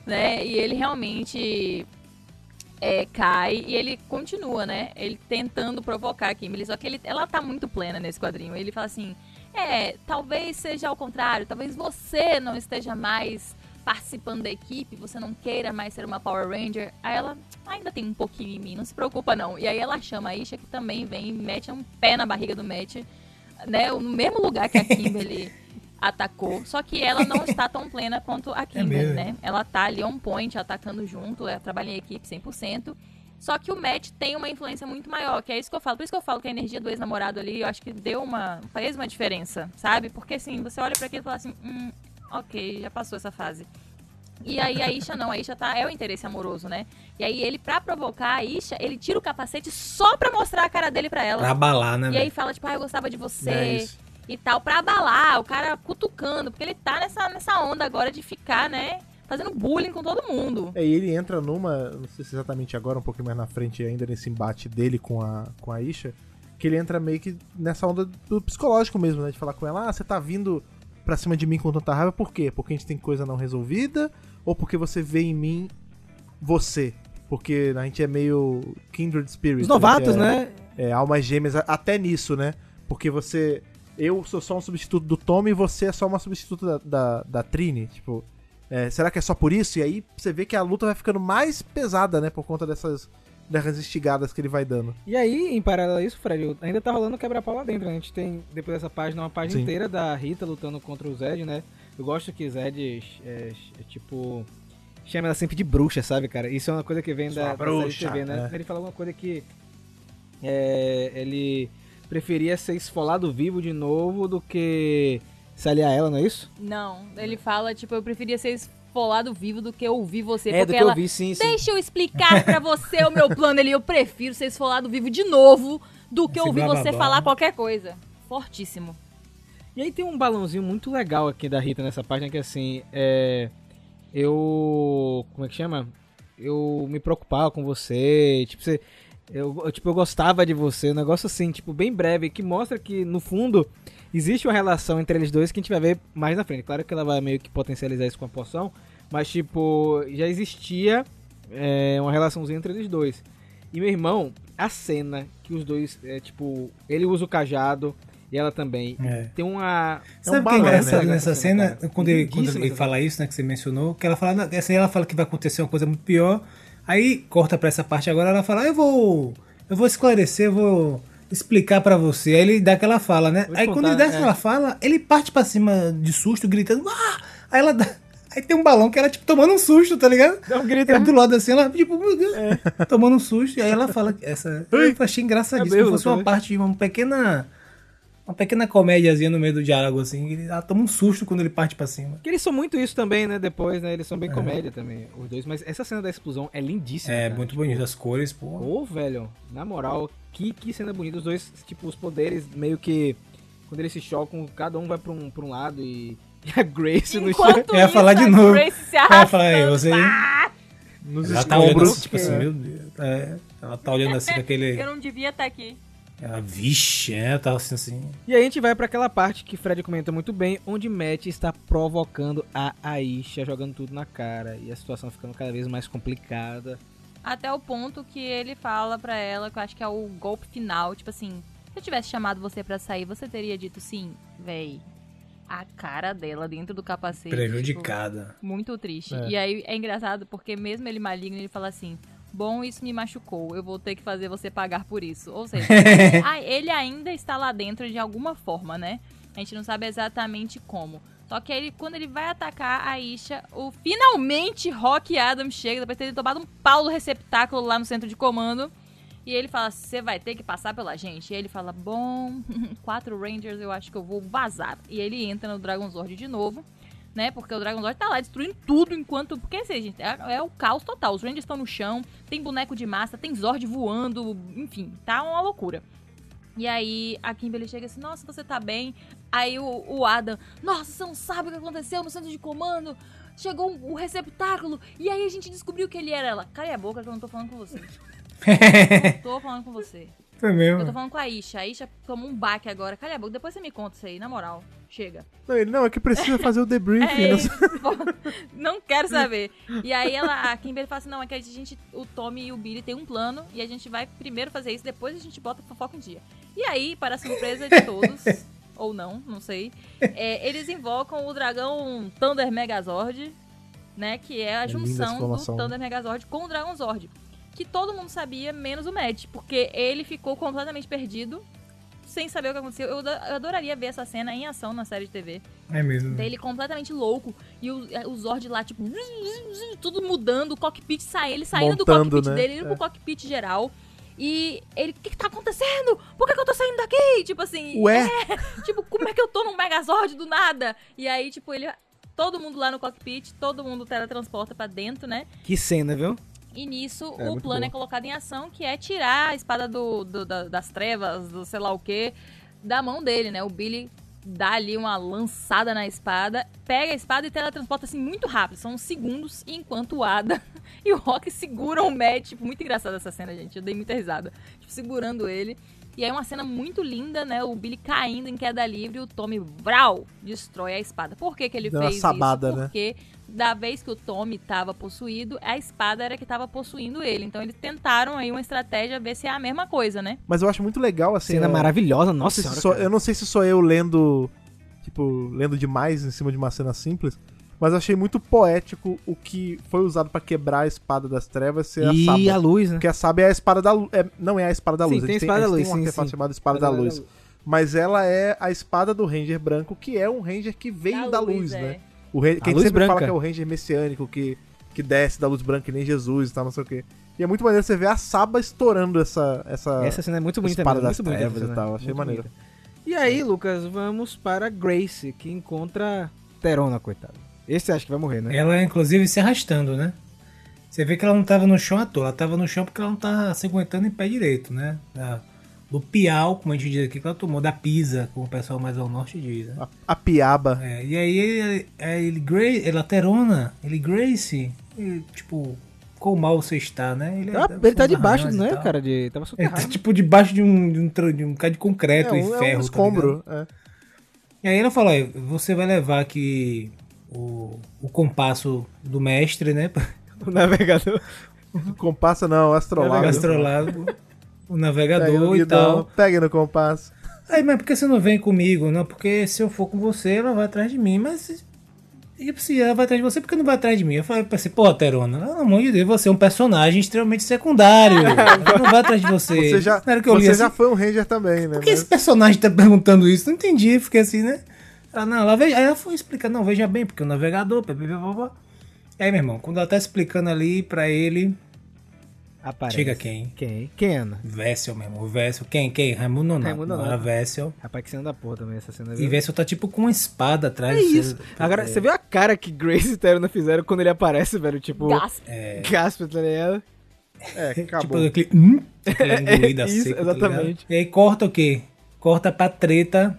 né? E ele realmente é, cai e ele continua, né? Ele tentando provocar a Kimberly, só que ele, ela tá muito plena nesse quadrinho. Ele fala assim: é, talvez seja ao contrário, talvez você não esteja mais participando da equipe, você não queira mais ser uma Power Ranger. Aí ela ainda tem um pouquinho em mim, não se preocupa não. E aí ela chama a Isha, que também vem e mete um pé na barriga do Matt, né? No mesmo lugar que a Kimberly [LAUGHS] atacou. Só que ela não está tão plena quanto a Kimberly, mesmo? né? Ela tá ali on point, atacando junto, ela trabalha em equipe 100%. Só que o Matt tem uma influência muito maior, que é isso que eu falo. Por isso que eu falo que a energia do ex-namorado ali, eu acho que deu uma. fez uma diferença, sabe? Porque assim, você olha pra aquilo e fala assim, hum, ok, já passou essa fase. E aí a Isha não, a Isha tá, é o interesse amoroso, né? E aí ele, pra provocar a Isha, ele tira o capacete só pra mostrar a cara dele pra ela. Pra abalar, né, E aí fala, tipo, ah, eu gostava de É você isso. e tal, pra abalar, o cara cutucando, porque ele tá nessa, nessa onda agora de ficar, né, fazendo bullying com todo mundo. É, e ele entra numa, não sei se exatamente agora, um pouquinho mais na frente ainda, nesse embate dele com a, com a Isha, que ele entra meio que nessa onda do psicológico mesmo, né? De falar com ela, ah, você tá vindo pra cima de mim com tanta raiva, por quê? Porque a gente tem coisa não resolvida? Ou porque você vê em mim você? Porque a gente é meio kindred spirit. Os novatos, é, né? É, almas gêmeas, até nisso, né? Porque você. Eu sou só um substituto do Tommy e você é só uma substituta da, da, da Trini. Tipo, é, será que é só por isso? E aí você vê que a luta vai ficando mais pesada, né? Por conta dessas, dessas instigadas que ele vai dando. E aí, em paralelo a isso, Fred, ainda tá rolando quebra-pau lá dentro. né? A gente tem, depois dessa página, uma página Sim. inteira da Rita lutando contra o Zed, né? Eu gosto que Zed é, é tipo. Chama ela sempre de bruxa, sabe, cara? Isso é uma coisa que vem Sua da, da bruxa, série TV, né? é. Ele fala alguma coisa que. é, ele preferia ser esfolado vivo de novo do que se aliar a ela, não é isso? Não, ele fala, tipo, eu preferia ser esfolado vivo do que ouvir você. é, do que ela, eu vi, sim, sim. Deixa eu explicar pra você o meu plano ali. Eu prefiro ser esfolado vivo de novo do que Esse ouvir você falar qualquer coisa. Fortíssimo. E aí tem um balãozinho muito legal aqui da Rita nessa página que assim, é. Eu. Como é que chama? Eu me preocupava com você, tipo, você. Eu, eu, tipo, eu gostava de você, um negócio assim, tipo, bem breve, que mostra que, no fundo, existe uma relação entre eles dois que a gente vai ver mais na frente. Claro que ela vai meio que potencializar isso com a poção, mas, tipo, já existia é, uma relaçãozinha entre eles dois. E meu irmão, a cena que os dois, é, tipo, ele usa o cajado e ela também. É. Tem uma. Sabe que é balão, né? engraçado Essa nessa cena? cara. Quando ele, quando ele fala isso, né, que você mencionou, que ela fala, essa aí ela fala que vai acontecer uma coisa muito pior. Aí corta pra essa parte agora, ela fala, eu vou. Eu vou esclarecer, eu vou explicar pra você. Aí ele dá aquela fala, né? Vou Aí te quando contar, ele dá é. aquela fala, ele parte pra cima de susto, gritando, ah! Aí ela dá. Aí tem um balão que ela, tipo, tomando um susto, tá ligado? Dá um grito. Ela do lado assim, ela, tipo, meu Deus, tomando um susto. E aí ela fala, essa. Eu achei engraçadíssimo. É mesmo, fosse uma né? parte, uma pequena. Uma pequena comédiazinha no meio do diálogo, assim. Ele ela toma um susto quando ele parte pra cima. Que eles são muito isso também, né? Depois, né? Eles são bem comédia também, os dois. Mas essa cena da explosão é lindíssima. É, cara. muito Tipo, bonito. As cores, pô. Ô, velho, na moral, que, que cena bonita. Os dois, tipo, os poderes meio que. Quando eles se chocam, cada um vai pra um, pra um lado e. [LAUGHS] E a Grace no chão. Enquanto Eu ia falar de a novo. Grace se Ela fala aí, arrastando. você. Ah, Nos Ela tá olhando assim, tipo assim, meu Deus. É, ela tá olhando assim com aquele. [LAUGHS] eu não devia estar aqui. Ela, vixe, é, tá assim assim. E aí a gente vai pra aquela parte que Fred comenta muito bem, onde Matt está provocando a Aisha, jogando tudo na cara. E a situação ficando cada vez mais complicada. Até o ponto que ele fala pra ela, que eu acho que é o golpe final, tipo assim, se eu tivesse chamado você pra sair, você teria dito sim, véi. A cara dela dentro do capacete. tipo, Prejudicada. muito triste. É. E aí é engraçado porque mesmo ele maligno, ele fala assim: Bom, isso me machucou. Eu vou ter que fazer você pagar por isso. Ou seja, [LAUGHS] ele ainda está lá dentro de alguma forma, né? A gente não sabe exatamente como. Só que ele, quando ele vai atacar a Isha, o finalmente Rock Adams chega, depois de ter tomado um pau do receptáculo lá no centro de comando. E ele fala: Você vai ter que passar pela gente. E ele fala: Bom, [LAUGHS] quatro Rangers, eu acho que eu vou vazar. E ele entra no Dragon Zord de novo né? Porque o Dragon Zord tá lá destruindo tudo enquanto. Porque assim, gente, é, é o caos total. Os Rangers estão no chão, tem boneco de massa, tem Zord voando, enfim, tá uma loucura. E aí a Kimberly chega assim, nossa, você tá bem? Aí o, o Adam, nossa, você não sabe o que aconteceu no centro de comando? Chegou um- o receptáculo, e aí a gente descobriu que ele era ela. Cala a boca que eu não tô falando com você. [LAUGHS] não tô falando com você. Foi Eu tô mesmo. falando com a Isha. A Isha tomou um baque agora. Cala a boca, depois você me conta isso aí, na moral. Chega. Não, ele, não, é que precisa [LAUGHS] fazer o debriefing. É né? isso, pô. não quero saber. E aí ela, a Kimberly fala assim, não, é que a gente, o Tommy e o Billy tem um plano e a gente vai primeiro fazer isso, depois a gente bota a fofoca em dia. E aí, para a surpresa de todos, [LAUGHS] ou não, não sei, é, eles invocam o dragão Thunder Megazord, né, que é a É junção do informação. Thunder Megazord com o Dragon Zord. Que todo mundo sabia, menos o Matt, porque ele ficou completamente perdido, sem saber o que aconteceu. Eu, eu adoraria ver essa cena em ação na série de TV É mesmo. dele completamente louco e o, o Zord lá, tipo, tudo mudando, o cockpit sai, ele saindo Montando, do cockpit né? dele, indo É. pro cockpit geral. E ele, o que, que tá acontecendo? Por que, que eu tô saindo daqui? Tipo assim, Ué? é, tipo, como é que eu tô num Megazord do nada? E aí, tipo, ele. Todo mundo lá no cockpit, todo mundo teletransporta pra dentro, né? Que cena, viu? E nisso É, o plano bom. é colocado em ação, que é tirar a espada do, do- da- das trevas, do sei lá o que, da mão dele, né? O Billy dá ali uma lançada na espada, pega a espada e teletransporta assim muito rápido. São uns segundos, enquanto o Ada [LAUGHS] e o Rock seguram o Matt. Tipo, muito engraçada essa cena, gente. Eu dei muita risada. Tipo, segurando ele. E aí uma cena muito linda, né? O Billy caindo em queda livre e o Tommy Vral destrói a espada. Por que, que ele Deu fez sabada, isso? né? Da vez que o Tommy estava possuído, a espada era que estava possuindo ele. Então eles tentaram aí uma estratégia ver se é a mesma coisa, né? Mas eu acho muito legal, assim. Cena é- maravilhosa, não nossa sei se senhora. eu não sei se sou eu lendo, tipo, lendo demais em cima de uma cena simples, mas eu achei muito poético o que foi usado pra quebrar a espada das trevas ser a E Saba. a luz, né? Porque a Saba é a espada da luz. não é a espada da Sim, luz. tem a a gente espada a da luz, tem um sim, artefato sim. chamado espada da luz. Mas ela é a espada do Ranger branco, que é um Ranger que veio da, luz, é. né? O Ranger, quem sempre fala branca. que é o Ranger messiânico, que, que desce da luz branca que nem Jesus e tal, não sei o quê. E é muito maneiro você ver a Saba estourando essa, essa, Essa cena é muito bonita espada mesmo, das muito bonita trevas e cena, tal. Achei muito maneiro. bonita. E aí, Lucas, vamos para Grace, que encontra Terona, coitada. Esse acha que vai morrer, né? Ela, inclusive, se arrastando, né? Você vê que ela não tava no chão à toa, ela tava no chão porque ela não tá se aguentando em pé direito, né? Da- do piau, como a gente diz aqui, que ela tomou, da pisa, como o pessoal mais ao norte diz, né? A, a piaba. É, e aí ele, é, ele, Grace, ela terona, ele Grace, ele, tipo, quão mal você está, né? Ele, é- Ah, ele tá debaixo, e não é, cara? De... Tava Ele tá, tipo, debaixo de um, de um, de um cara de concreto É e um, ferro. é um tá escombro. ligado? é. E aí ela falou, "Olha, você vai levar aqui o, o compasso do mestre, né? [LAUGHS] O navegador. Compassa não, [LAUGHS] astrolado. Astrolado, o navegador e guidão, tal. Pega no compasso. Aí, mas por que você não vem comigo? Não, porque se eu for com você, ela vai atrás de mim. Mas e se ela vai atrás de você, por que não vai atrás de mim? Eu falei, pensei, pô, Terona, pelo amor de Deus, você é um personagem extremamente secundário. [LAUGHS] Ela não vai atrás de você. Você já, você assim, já foi um Ranger também, né? Por que Mas- esse personagem tá perguntando isso? Não entendi, fiquei assim, né? Ela, não, ela veja, aí ela foi explicar, não, veja bem, porque o navegador, pá, pá. E aí, meu irmão, quando ela tá explicando ali pra ele, Aparece. chega quem? Quem? Quem, Ana? Vessel, meu irmão, Vessel, quem, quem? Raimundo Nonato, Raimundo não, Nonato. era Vessel. Rapaz, que cena da porra também essa cena. E viu? Vessel tá tipo com uma espada atrás. É você- isso. Agora, você viu a cara que Grace e Terona fizeram quando ele aparece, velho? Tipo, Gasp. gaspa, tá ligado? É, Tipo acabou. aquele. Hum, aquela [LAUGHS] engolida Isso, seca, tá exatamente. ligado? e aí corta o quê? Corta pra treta.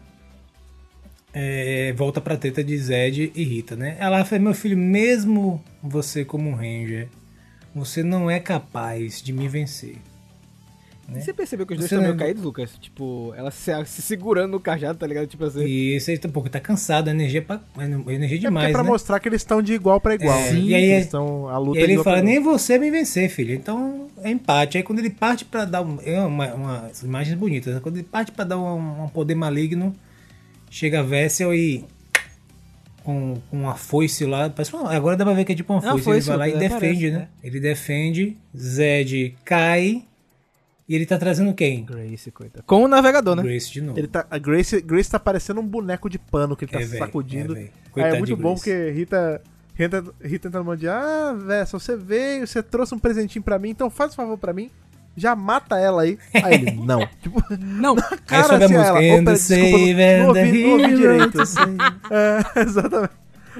é, volta pra treta de Zed e Rita, né? Ela fala, meu filho, mesmo você como um Ranger, você não é capaz de me vencer. E você percebeu que os dois Você estão meio lembra- caídos, Lucas? Tipo, ela se, se segurando no cajado, tá ligado? Tipo assim. E isso aí tá, porque tá cansado, a energia, pra, a energia É porque é demais, pra né? mostrar que eles estão de igual pra igual. É, né? e aí- Eles estão, a luta E é ele fala, nem você me vencer, filho. Então é empate. Aí quando ele parte pra dar um, é uma, umas imagens bonitas, né? quando ele parte pra dar um, um poder maligno, chega Vessel e com, com uma foice lá, parece agora dá pra ver que é tipo uma É foice, ele vai lá e Lucas, defende, parece, né? Ele defende, Zed cai e ele tá trazendo quem? Grace, coitado. Com o navegador, né? Grace de novo. Ele tá, a Grace, Grace tá parecendo um boneco de pano que ele tá É, véi, sacudindo. é, é muito bom Grace. porque Rita, Rita, Rita entra numa de Ah, Vessa, você veio, você trouxe um presentinho pra mim, então faz um favor pra mim. Já mata ela aí. Aí ele, [LAUGHS] não. tipo, Não. Aí cara, sobe a assim, música. ela, "And opa, desculpa, não- não ouvi- não ouvi direito." É, [LAUGHS] exatamente.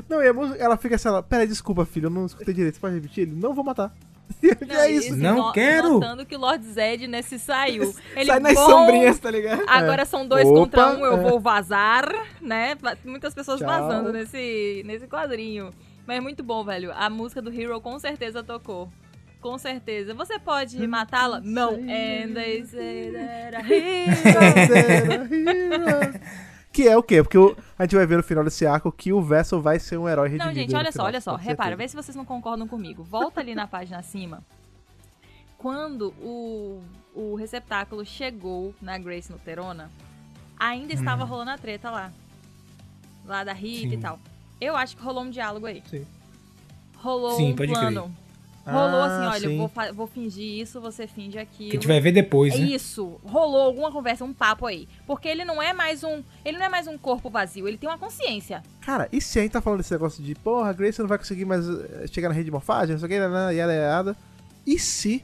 Não, e a música, ela fica assim, ela, peraí, desculpa, filho, eu não escutei direito, você pode repetir? Ele, não vou matar. [LAUGHS] E é e isso. Não no- quero. Notando que o Lord Zed nesse saiu. Ele Sai nas bom, sombrinhas, tá ligado? Agora são dois Opa, contra um, eu é. vou vazar, né? Muitas pessoas Tchau. vazando nesse, nesse quadrinho. Mas muito bom, velho. A música do Hero com certeza tocou. Com certeza. Você pode matá-la? Não. And they say that a [LAUGHS] hero. Que é o quê? Porque o- a gente vai ver no final desse arco que o Vessel vai ser um herói redimido. Não, gente, olha só, olha só. Repara, vê se vocês não concordam comigo. Volta ali na página acima. Quando o, o receptáculo chegou na Grace no Terona, ainda estava rolando a treta lá. Lá da Rita Sim. e tal. Eu acho que rolou um diálogo aí. Sim. Rolou Sim, um pode plano. Rolou Ah, assim, olha, eu vou, vou fingir isso, você finge aquilo. Que a gente vai ver depois, É né? isso. Rolou alguma conversa, um papo aí. Porque ele não é mais um. Ele não é mais um corpo vazio, ele tem uma consciência. Cara, e se a gente tá falando desse negócio de, porra, a Grace não vai conseguir mais eh, chegar na rede de morfagem, não sei o que, ela é errada. E se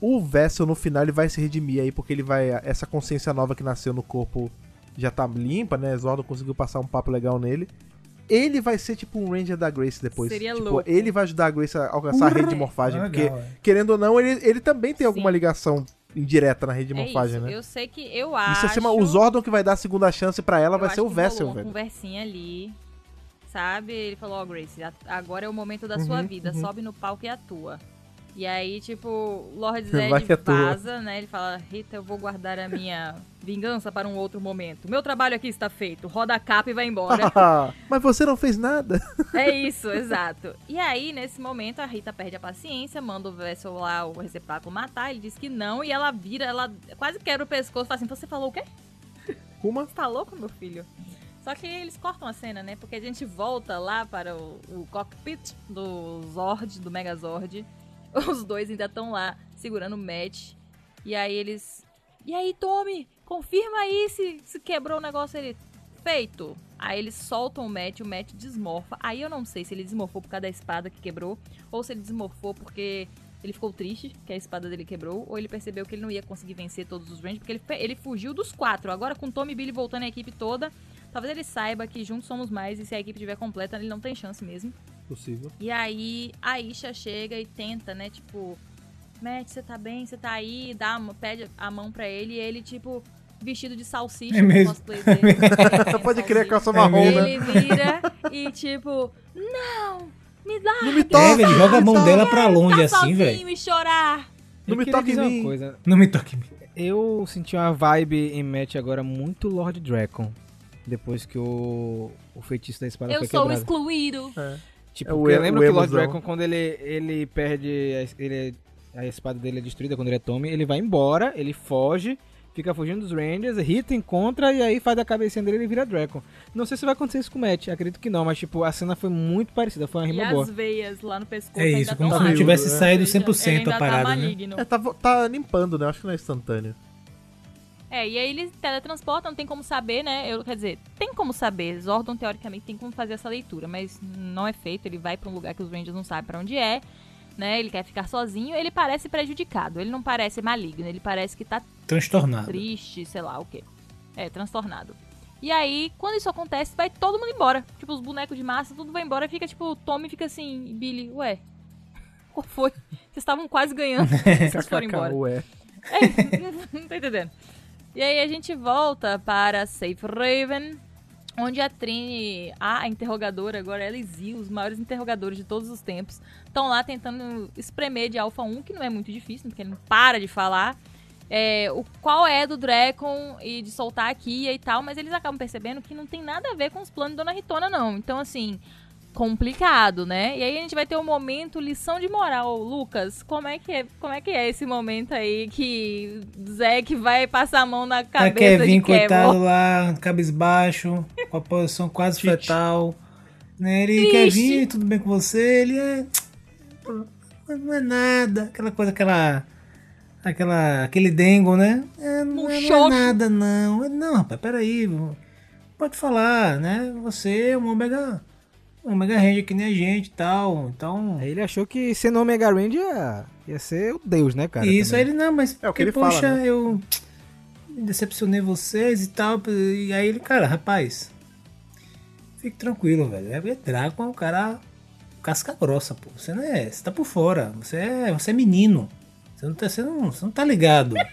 o Vessel no final ele vai se redimir aí, porque ele vai. Essa consciência nova que nasceu no corpo já tá limpa, né? Zordon conseguiu passar um papo legal nele. Ele vai ser tipo um Ranger da Grace depois. Seria tipo, louco. ele vai ajudar a Grace a alcançar a rede de morfagem. Legal, porque, é. querendo ou não, ele, ele também tem alguma Sim. ligação indireta na rede de É morfagem, isso. né? Eu sei que eu acho. Isso é chama o Zordon que vai dar a segunda chance pra ela, eu vai ser o Vessel, uma velho. conversinha ali, sabe? Ele falou, ó, Grace, a- agora é o momento da sua Uhum, vida, uhum. sobe no palco e atua. E aí, tipo, Lord Zed atua. vaza, né? Ele fala, Rita, eu vou guardar a minha vingança para um outro momento. Meu trabalho aqui está feito. Roda a capa e vai embora. [LAUGHS] Mas você não fez nada. [LAUGHS] É isso, exato. E aí, nesse momento, a Rita perde a paciência, manda o Vessel lá, o receptáculo matar, ele diz que não, e ela vira, ela quase quebra o pescoço, fala assim, você falou o quê? Uma? Você tá louco, meu filho? Só que eles cortam a cena, né? Porque a gente volta lá para o, o cockpit do Zord, do Megazord. [LAUGHS] Os dois ainda estão lá, segurando o match. E aí eles... E aí, Tommy, confirma aí se, se quebrou o negócio. Ele, feito. Aí eles soltam o match, o match desmorfa. Aí eu não sei se ele desmorfou por causa da espada que quebrou, ou se ele desmorfou porque ele ficou triste que a espada dele quebrou, ou ele percebeu que ele não ia conseguir vencer todos os Rangers, porque ele, ele fugiu dos quatro. Agora com Tommy e Billy voltando a equipe toda, talvez ele saiba que juntos somos mais, e se a equipe estiver completa, ele não tem chance mesmo. Possível. E aí a Isha chega e tenta, né, tipo, Matt, você tá bem? Você tá aí? Dá, pede a mão pra ele e ele, tipo, vestido de salsicha É no mesmo. cosplay dele. [LAUGHS] É, Pode crer, calça É marrom, mesmo. né? Ele vira e, tipo, não, me dá Não me É, toca! velho, joga a mão não, dela pra longe tá assim, velho. e chorar. Não Eu me toque em mim. coisa. Não me toque em mim. Eu senti uma vibe em match agora muito Lord Dragon. Depois que o, o feitiço da espada Eu foi sou quebrado. excluído. Tipo, É o porque e- lembra o que o Lord. Dragon, quando ele, ele perde. A, ele, a espada dele é destruída, quando ele é Tommy, ele vai embora, ele foge, fica fugindo dos Rangers, Rita encontra e aí faz a cabecinha dele e ele vira Dragon. Não sei se vai acontecer isso com o Matt, acredito que não, mas tipo, a cena foi muito parecida, foi uma E rima boa. as veias lá no pescoço É ainda isso, como se não tivesse é. saído Ou seja, 100% ele ainda a parada, tá né? É, tá, tá limpando, né? Acho que não é instantâneo. É, e aí ele teletransporta, não tem como saber, né? Eu, quer dizer, tem como saber. Zordon, teoricamente, tem como fazer essa leitura, mas não é feito. Ele vai pra um lugar que os Rangers não sabem pra onde é, né? Ele quer ficar sozinho. Ele parece prejudicado, ele não parece maligno, ele parece que tá Transtornado. triste, sei lá o quê. É, transtornado. E aí, quando isso acontece, vai todo mundo embora. Tipo, os bonecos de massa, tudo vai embora. Fica, tipo, o Tommy fica assim, Billy, ué, qual foi? Vocês estavam quase ganhando, [LAUGHS] vocês foram embora. Ué. É, [LAUGHS] não tô entendendo. E aí a gente volta para Safe Raven, onde a Trini, a interrogadora, agora ela e os maiores interrogadores de todos os tempos, estão lá tentando espremer de Alpha 1, que não é muito difícil, porque ele não para de falar. é, o qual é do Drecon e de soltar aqui e tal, mas eles acabam percebendo que não tem nada a ver com os planos de Dona Ritona, não. Então, assim, complicado, né? E aí a gente vai ter um momento lição de moral, Lucas. Como é que é, como é que é esse momento aí que Zack vai passar a mão na Tá cabeça Kevin, de Kevin? coitado lá, cabisbaixo, com a posição quase fetal. Né? Ele, Triste. Kevin, tudo bem com você? Ele é. Não é nada. Aquela coisa, aquela. Aquela, aquele dengo, né? É, não, é, não é nada, não. Não, rapaz, peraí. Pode falar, né? Você é um Omega. Um Omega Ranger que nem a gente e tal. Então. Ele achou que sendo Omega Range ia, ia ser o deus, né, cara? Isso, aí também. ele, não, mas. É o que porque, ele fala, poxa, né? eu me decepcionei vocês e tal. E aí ele, cara, rapaz, fique tranquilo, velho. É Dragon é um cara casca grossa, pô. Você não é. Você tá por fora. Você é, você é menino. Você não tá, você não, você não tá ligado. [LAUGHS]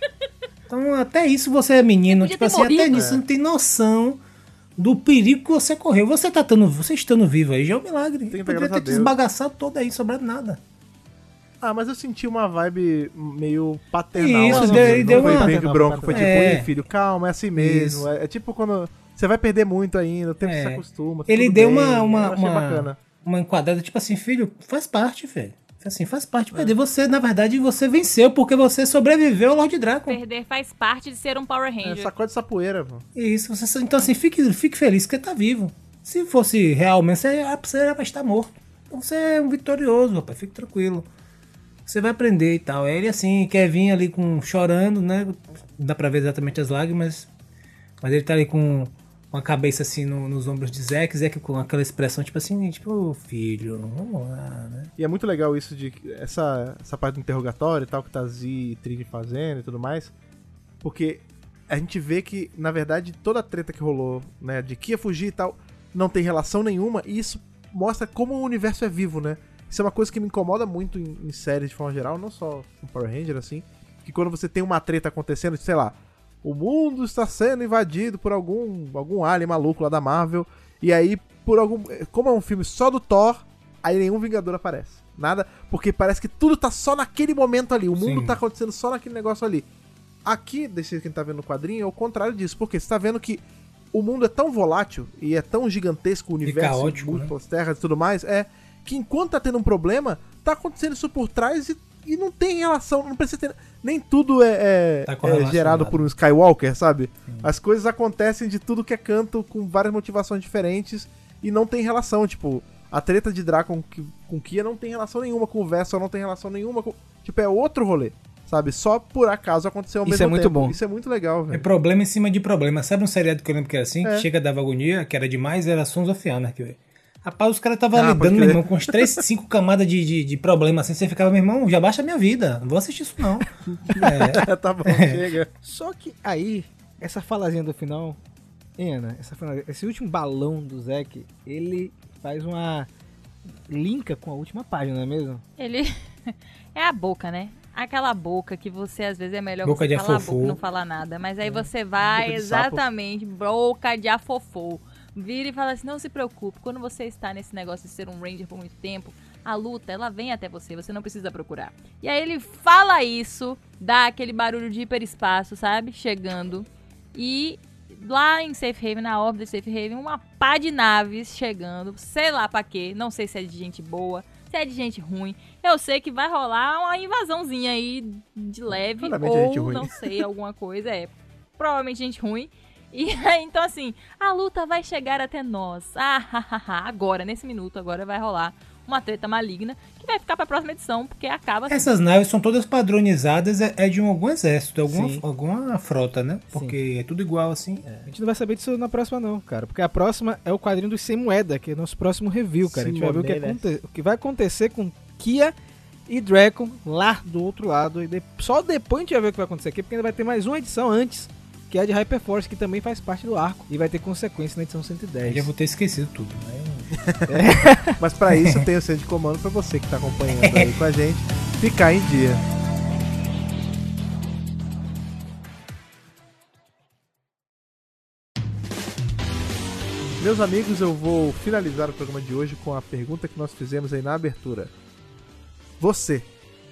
Então, até isso você é menino. Tipo assim, ter até morrido. nisso você não tem noção do perigo que você correu. Você tá estando, você estando vivo aí já é um milagre. Tem Poderia ter te esbagaçado todo aí, sobrado nada. Ah, mas eu senti uma vibe meio paternal. Isso, assim, deu- não deu foi uma- bem que Bronco foi tipo, É. filho, calma, é assim mesmo. É, é tipo quando você vai perder muito ainda, o tempo É. se acostuma. tá Ele deu bem, uma, uma, uma, bacana. uma enquadrada, tipo assim, filho, faz parte, velho. Assim, faz parte perder. Você, na verdade, você venceu porque você sobreviveu ao Lord Draco. Perder faz parte de ser um Power É, Ranger. sacode essa poeira, pô. Isso, você, então assim, fique, fique feliz que você tá vivo. Se fosse realmente, você, já- você vai estar morto. Então você é um vitorioso, rapaz, fique tranquilo. Você vai aprender e tal. Aí ele assim, Kevin ali com chorando, né? Não dá pra ver exatamente as lágrimas. Mas ele tá ali com, com a cabeça assim no- nos ombros de Zack, Zack com aquela expressão tipo assim, tipo, "Ô, filho, vamos lá, né? E é muito legal isso de essa, essa parte do interrogatório e tal que tá Zi e Trini fazendo e tudo mais. Porque a gente vê que, na verdade, toda a treta que rolou, né, de que ia fugir e tal, não tem relação nenhuma, e isso mostra como o universo é vivo, né? Isso é uma coisa que me incomoda muito em, em séries de forma geral, não só com Power Ranger, assim. Que quando você tem uma treta acontecendo, sei lá, o mundo está sendo invadido por algum, algum alien maluco lá da Marvel, e aí, por algum. Como é um filme só do Thor, aí nenhum Vingador aparece. Nada, porque parece que tudo tá só naquele momento ali. O mundo Sim. tá acontecendo só naquele negócio ali. Aqui, desse jeito que a gente tá vendo no quadrinho, é o contrário disso. Porque você tá vendo que o mundo é tão volátil e é tão gigantesco o universo, caótico, né? múltiplas terras e tudo mais, é que enquanto tá tendo um problema, tá acontecendo isso por trás e, e não tem relação, não precisa ter. Nem tudo é, é- Tá é gerado por um Skywalker, sabe? As coisas acontecem de tudo que é canto com várias motivações diferentes e não tem relação. Tipo, a treta de Draco com, com Kia não tem relação nenhuma com o Vessel, não tem relação nenhuma com. Tipo, é outro rolê, sabe? Só por acaso aconteceu ao Isso mesmo é muito tempo. bom. Isso é muito legal, É velho. problema em cima de problema. Sabe um seriado que eu lembro que era assim? É. Que chega dava agonia, que era demais, era Sons of Anarchy, velho. Rapaz, os caras estavam Ah, lidando, meu irmão, com uns três, cinco [LAUGHS] camadas de, de, de problema assim. Você ficava, meu irmão, já baixa a minha vida. Não vou assistir isso, não. É. [LAUGHS] tá bom, chega. [LAUGHS] Só que aí, essa falazinha do final, Ana, essa esse último balão do Zack, ele faz uma linka com a última página, não é mesmo? Ele é a boca, né? Aquela boca que você às vezes é melhor Boca você de calar a afofô. boca e não falar nada. Mas aí você vai Boca exatamente, boca de afofô. Vira e fala assim: não se preocupe, quando você está nesse negócio de ser um Ranger por muito tempo, a luta ela vem até você, você não precisa procurar. E aí ele fala isso, dá aquele barulho de hiperespaço, sabe? Chegando. E lá em Safe Haven, na órbita de Safe Haven, uma pá de naves chegando, sei lá pra quê, não sei se é de gente boa, se é de gente ruim. Eu sei que vai rolar uma invasãozinha aí de leve, Claramente é gente ou ruim. não sei, alguma coisa, é provavelmente gente ruim. E aí, então assim, a luta vai chegar até nós. Ah, [LAUGHS] ha, ha, ha. agora, nesse minuto, agora vai rolar uma treta maligna que vai ficar pra próxima edição, porque acaba assim. Essas naves são todas padronizadas, é é de um, algum exército, alguma, Sim. alguma frota, né? Porque é tudo igual assim. A gente não vai saber disso na próxima não, cara, porque a próxima é o quadrinho dos sem moeda, que é o nosso próximo review, cara. a gente vai ver o que, aconte- o que vai acontecer com Kia e Draco lá do outro lado. E de- Só depois a gente vai ver o que vai acontecer aqui, porque ainda vai ter mais uma edição antes, que é a de Hyperforce, que também faz parte do arco. E vai ter consequência na edição Eu 110. já vou ter esquecido tudo. Né? [LAUGHS] Mas pra isso tem o centro de comando pra você que tá acompanhando aí com a gente ficar em dia. Meus amigos, eu vou finalizar o programa de hoje com a pergunta que nós fizemos aí na abertura. Você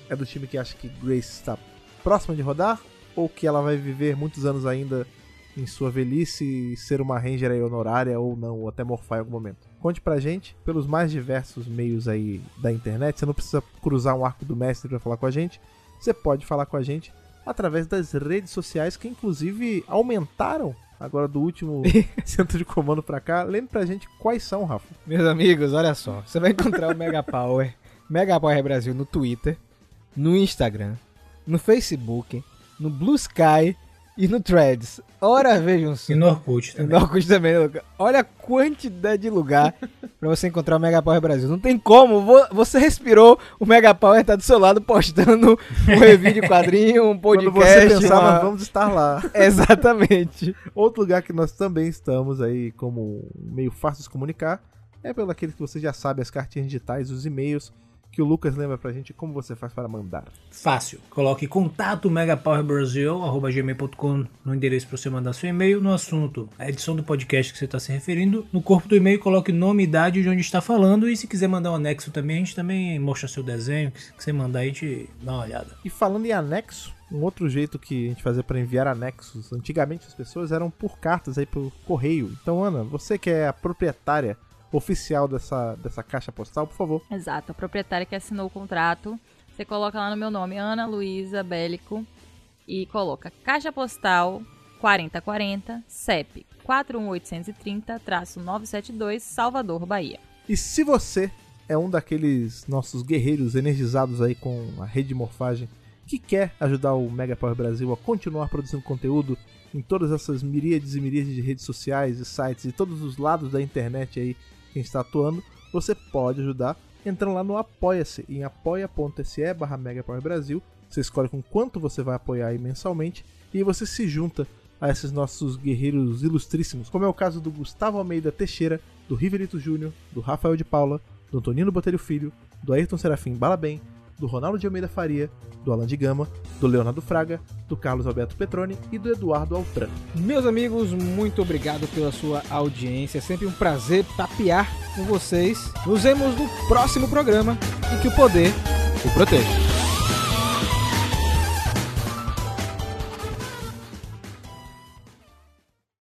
é do time que acha que Grace está próxima de rodar ou que ela vai viver muitos anos ainda em sua velhice e ser uma ranger aí honorária ou não, ou até morfar em algum momento. Conte pra gente pelos mais diversos meios aí da internet. Você não precisa cruzar um arco do mestre pra falar com a gente. Você pode falar com a gente através das redes sociais que inclusive aumentaram agora do último [LAUGHS] centro de comando pra cá. Lembre pra gente quais são, Rafa. Meus amigos, olha só. Você vai encontrar o Mega Power, Mega Power Brasil no Twitter, no Instagram, no Facebook, no Blue Sky e no Threads. Ora, vejam só. E no Orkut No também. Orkut também, Luca. Olha a quantidade de lugar [LAUGHS] pra você encontrar o Mega Power Brasil. Não tem como. vo- Você respirou, o Mega Power tá do seu lado postando [LAUGHS] um review de quadrinho, um Quando podcast. você pensar, uma- vamos estar lá. [LAUGHS] Exatamente. Outro lugar que nós também estamos aí como meio fácil de se comunicar é pelo aquele que você já sabe, as cartinhas digitais, os e-mails que o Lucas lembra pra gente como você faz para mandar. Fácil. Coloque contato megapowerbrasil.gmail.com no endereço para você mandar seu e-mail no assunto, a edição do podcast que você está se referindo. No corpo do e-mail, coloque nome, idade de onde está falando. E se quiser mandar um anexo também, a gente também mostra seu desenho. Se você mandar, a gente dá uma olhada. E falando em anexo, um outro jeito que a gente fazia para enviar anexos, antigamente as pessoas eram por cartas aí por correio. Então, Ana, você que é a proprietária oficial dessa, dessa caixa postal, por favor. Exato, a proprietária que assinou o contrato. Você coloca lá no meu nome, Ana Luísa Bélico, e coloca Caixa Postal 4040, CEP 41830-972, Salvador, Bahia. E se você é um daqueles nossos guerreiros energizados aí com a rede de morfagem que quer ajudar o Mega Power Brasil a continuar produzindo conteúdo em todas essas miríades e miríades de redes sociais e sites e todos os lados da internet aí que a gente está atuando, você pode ajudar entrando lá no Apoia-se, em apoia.se barra Brasil. Você escolhe com quanto você vai apoiar aí mensalmente e você se junta a esses nossos guerreiros ilustríssimos, como é o caso do Gustavo Almeida Teixeira, do Riverito Júnior, do Rafael de Paula, do Antonino Botelho Filho, do Ayrton Serafim Balabem, do Ronaldo de Almeida Faria, do Alan de Gama, do Leonardo Fraga, do Carlos Alberto Petroni e do Eduardo Altran. Meus amigos, muito obrigado pela sua audiência. É sempre um prazer tapear com vocês. Nos vemos no próximo programa e que o poder o proteja.